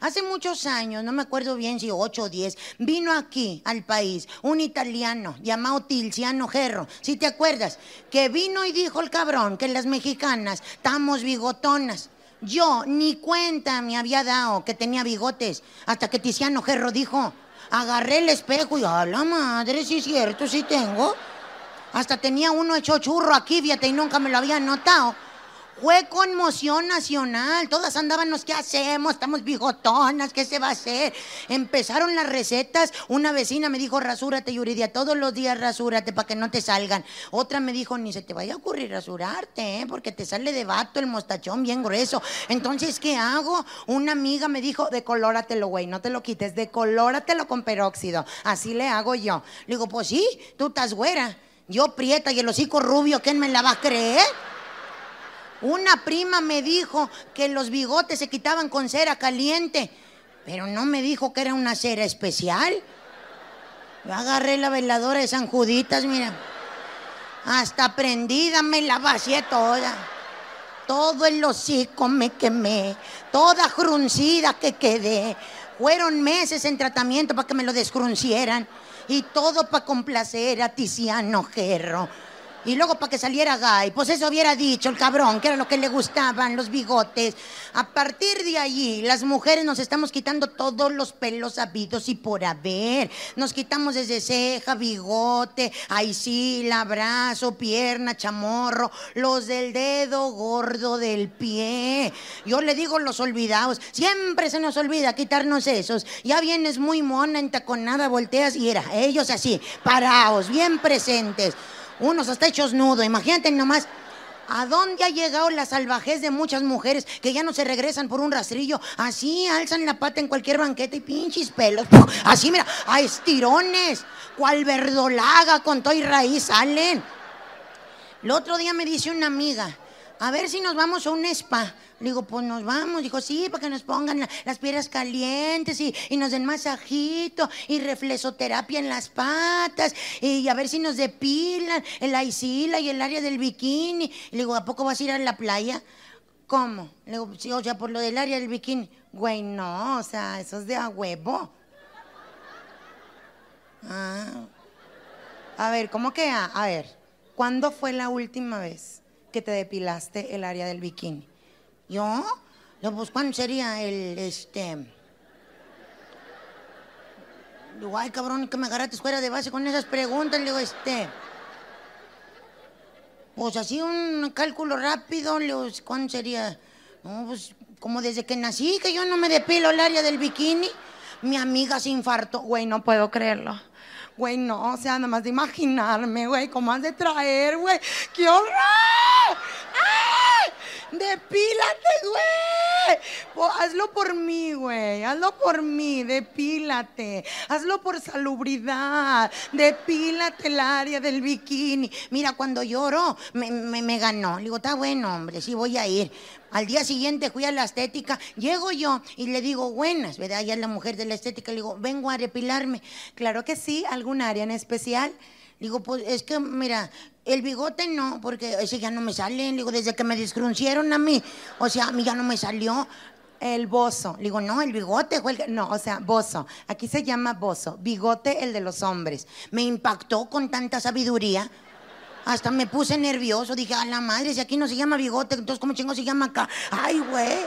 Hace muchos años, no me acuerdo bien si ocho o diez, vino aquí al país un italiano llamado Tilciano Gerro, si te acuerdas, que vino y dijo el cabrón que las mexicanas estamos bigotonas. Yo ni cuenta me había dado que tenía bigotes hasta que Tiziano Gerro dijo, agarré el espejo y a la madre, sí es cierto, sí tengo. Hasta tenía uno hecho churro aquí, fíjate, y nunca me lo había notado. Fue conmoción nacional. Todas andábamos, ¿qué hacemos? Estamos bigotonas, ¿qué se va a hacer? Empezaron las recetas. Una vecina me dijo, rasúrate, Yuridia, todos los días rasúrate para que no te salgan. Otra me dijo, ni se te vaya a ocurrir rasurarte, ¿eh? porque te sale de vato el mostachón bien grueso. Entonces, ¿qué hago? Una amiga me dijo, decolóratelo, güey, no te lo quites, decolóratelo con peróxido. Así le hago yo. Le digo, pues sí, tú estás güera. Yo prieta y el hocico rubio, ¿quién me la va a creer? Una prima me dijo que los bigotes se quitaban con cera caliente, pero no me dijo que era una cera especial. Yo agarré la veladora de San Juditas, mira. Hasta prendida me la vacié toda. Todo el hocico me quemé, toda fruncida que quedé. Fueron meses en tratamiento para que me lo descruncieran y todo para complacer a Tiziano Gerro. Y luego para que saliera gay, pues eso hubiera dicho el cabrón, que era lo que le gustaban, los bigotes. A partir de allí, las mujeres nos estamos quitando todos los pelos habidos y por haber. Nos quitamos desde ceja, bigote, la brazo, pierna, chamorro, los del dedo gordo del pie. Yo le digo los olvidados, siempre se nos olvida quitarnos esos. Ya vienes muy mona, entaconada, volteas y era, ellos así, parados, bien presentes unos hasta hechos nudo. Imagínate nomás. ¿A dónde ha llegado la salvajez de muchas mujeres que ya no se regresan por un rastrillo? Así alzan la pata en cualquier banqueta y pinches pelos. Así, mira, a estirones. Cual verdolaga con todo y raíz salen. El otro día me dice una amiga, a ver si nos vamos a un spa. Le digo, pues nos vamos. Dijo, sí, para que nos pongan las piedras calientes y, nos den masajito y reflexoterapia en las patas y a ver si nos depilan el aisila y el área del bikini. le digo, ¿a poco vas a ir a la playa? ¿Cómo? Le digo, sí, o sea, por lo del área del bikini. Güey, no, o sea, eso es de a huevo. Ah. A ver, ¿cómo que? A ver, ¿cuándo fue la última vez que te depilaste el área del bikini? ¿Yo? Yo, pues, ¿cuándo sería el, este... Digo, ay, cabrón, que me agarraste fuera de base con esas preguntas. Le digo, este... Pues así un cálculo rápido, le digo, ¿cuándo sería? No, pues como desde que nací, que yo no me depilo el área del bikini. Mi amiga se infartó. Güey, no puedo creerlo. Güey, no, o sea, nada más de imaginarme, güey, cómo has de traer, güey. ¡Qué horror! ¡Ay! ¡Depílate, güey! Pues, hazlo por mí, güey. Hazlo por mí, depílate. Hazlo por salubridad. Depílate el área del bikini. Mira, cuando lloro, me, me ganó. Le digo, está bueno, hombre, sí voy a ir. Al día siguiente fui a la estética, llego yo y le digo, buenas, ¿verdad? Ya la mujer de la estética, le digo, vengo a depilarme. Claro que sí, ¿algún área en especial? Digo, pues es que, mira, el bigote no, porque ese ya no me sale. Digo, desde que me descruncieron a mí, o sea, a mí ya no me salió. El bozo. Digo, no, el bigote No, o sea, bozo. Aquí se llama bozo. Bigote, el de los hombres. Me impactó con tanta sabiduría. Hasta me puse nervioso. Dije, a la madre, si aquí no se llama bigote, entonces ¿cómo chingo se llama acá? Ay, güey.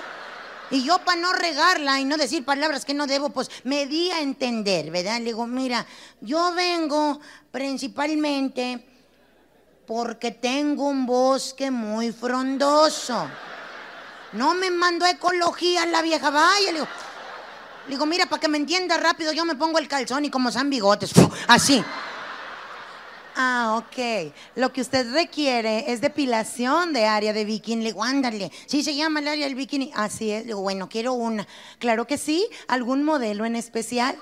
Y yo para no regarla y no decir palabras que no debo, pues me di a entender, ¿verdad? Le digo, mira, yo vengo principalmente porque tengo un bosque muy frondoso. No me mandó ecología la vieja, vaya. Le digo, le digo mira, para que me entienda rápido, yo me pongo el calzón y como son bigotes, así. Ah, ok. Lo que usted requiere es depilación de área de bikini. Le digo, ándale. Sí se llama el área del bikini. Así es. Le digo, bueno, quiero una. Claro que sí. ¿Algún modelo en especial?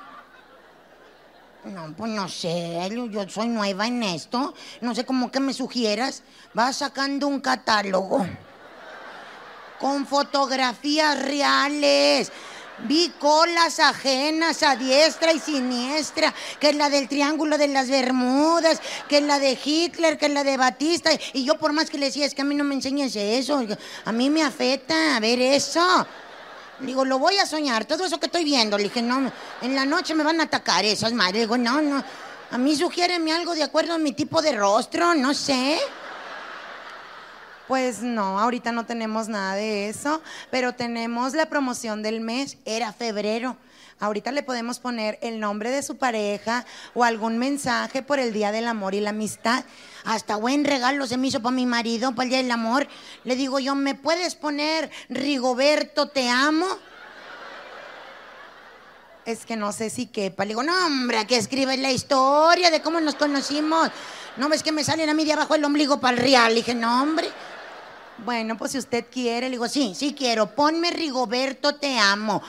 No, pues no sé, yo soy nueva en esto. No sé cómo que me sugieras. Vas sacando un catálogo con fotografías reales Vi colas ajenas a diestra y siniestra, que es la del Triángulo de las Bermudas, que es la de Hitler, que es la de Batista. Y yo por más que le decía, es que a mí no me enseñes eso, a mí me afecta a ver eso. Digo, lo voy a soñar, todo eso que estoy viendo. Le dije, no, en la noche me van a atacar esas madres. Digo, no, no. A mí sugiéreme algo de acuerdo a mi tipo de rostro, no sé. Pues no, ahorita no tenemos nada de eso, pero tenemos la promoción del mes. Era febrero. Ahorita le podemos poner el nombre de su pareja o algún mensaje por el Día del Amor y la Amistad. Hasta buen regalo se me hizo para mi marido, para el Día del Amor. Le digo yo, ¿me puedes poner Rigoberto, te amo? Es que no sé si quepa. Le digo, no, hombre, aquí escribe la historia de cómo nos conocimos. No ves que me salen a mí de abajo el ombligo para el real. Le dije, no, hombre. Bueno, pues si usted quiere, le digo, sí, sí quiero. Ponme Rigoberto, te amo.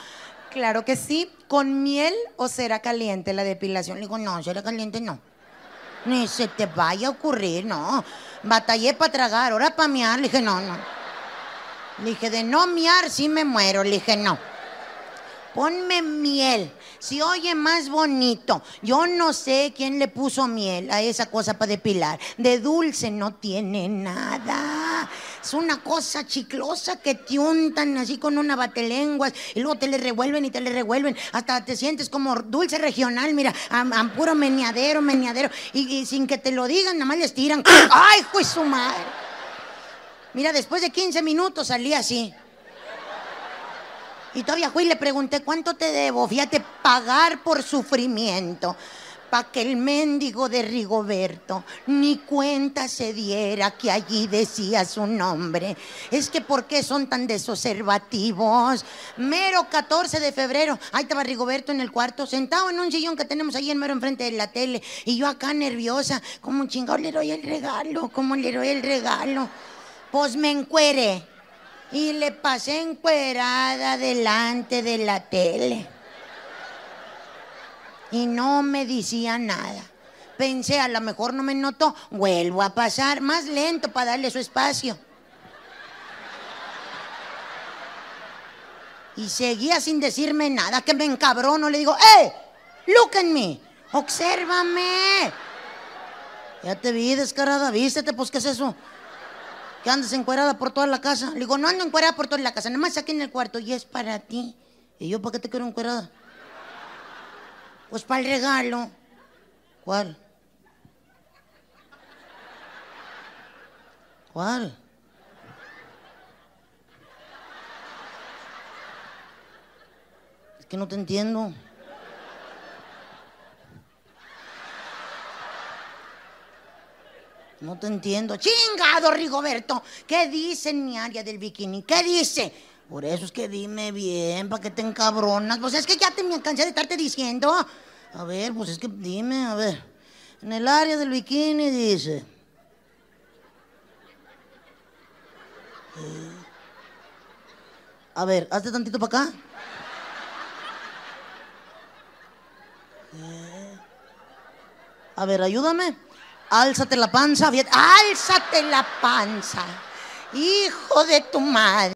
Claro que sí. ¿Con miel o cera caliente la depilación? Le digo, no, cera caliente no. Ni se te vaya a ocurrir, no. Batallé para tragar, ahora para miar. Le dije, no, no. Le dije, de no miar, sí me muero. Le dije, no. Ponme miel. Si oye más bonito. Yo no sé quién le puso miel a esa cosa para depilar. De dulce no tiene nada. Es una cosa chiclosa que te untan así con una batelenguas y luego te le revuelven y te le revuelven. Hasta te sientes como dulce regional, mira, a, puro meneadero, meneadero. Y, sin que te lo digan, nada más les tiran. ¡Ay, pues su madre! Mira, después de 15 minutos salí así. Y todavía fui y le pregunté, ¿cuánto te debo? Fíjate, pagar por sufrimiento que el mendigo de Rigoberto ni cuenta se diera que allí decía su nombre. Es que ¿por qué son tan desobservativos? Mero 14 de febrero, ahí estaba Rigoberto en el cuarto, sentado en un sillón que tenemos ahí en mero enfrente de la tele, y yo acá nerviosa, como un chingado le doy el regalo, como le doy el regalo. Pues me encuere y le pasé encuerada delante de la tele y no me decía nada. Pensé, a lo mejor no me notó, vuelvo a pasar más lento para darle su espacio. Y seguía sin decirme nada, que me encabrono. Le digo, ¡eh! ¡Look at me! ¡Obsérvame! Ya te vi, descarada, vístete, pues, ¿qué es eso? ¿Que andas encuerada por toda la casa? Le digo, no ando encuerada por toda la casa, nada más aquí en el cuarto, y es para ti. ¿Y yo para qué te quiero encuerada? Pues para el regalo. ¿Cuál? ¿Cuál? Es que no te entiendo. No te entiendo. ¡Chingado, Rigoberto! ¿Qué dice en mi área del bikini? ¿Qué dice? Por eso es que dime bien, ¿para qué te encabronas? Pues es que ya te me cansé de estarte diciendo. A ver, pues es que dime, a ver. En el área del bikini dice. Eh, a ver, hazte tantito para acá. Eh, a ver, ayúdame. Álzate la panza. Álzate la panza. Hijo de tu madre.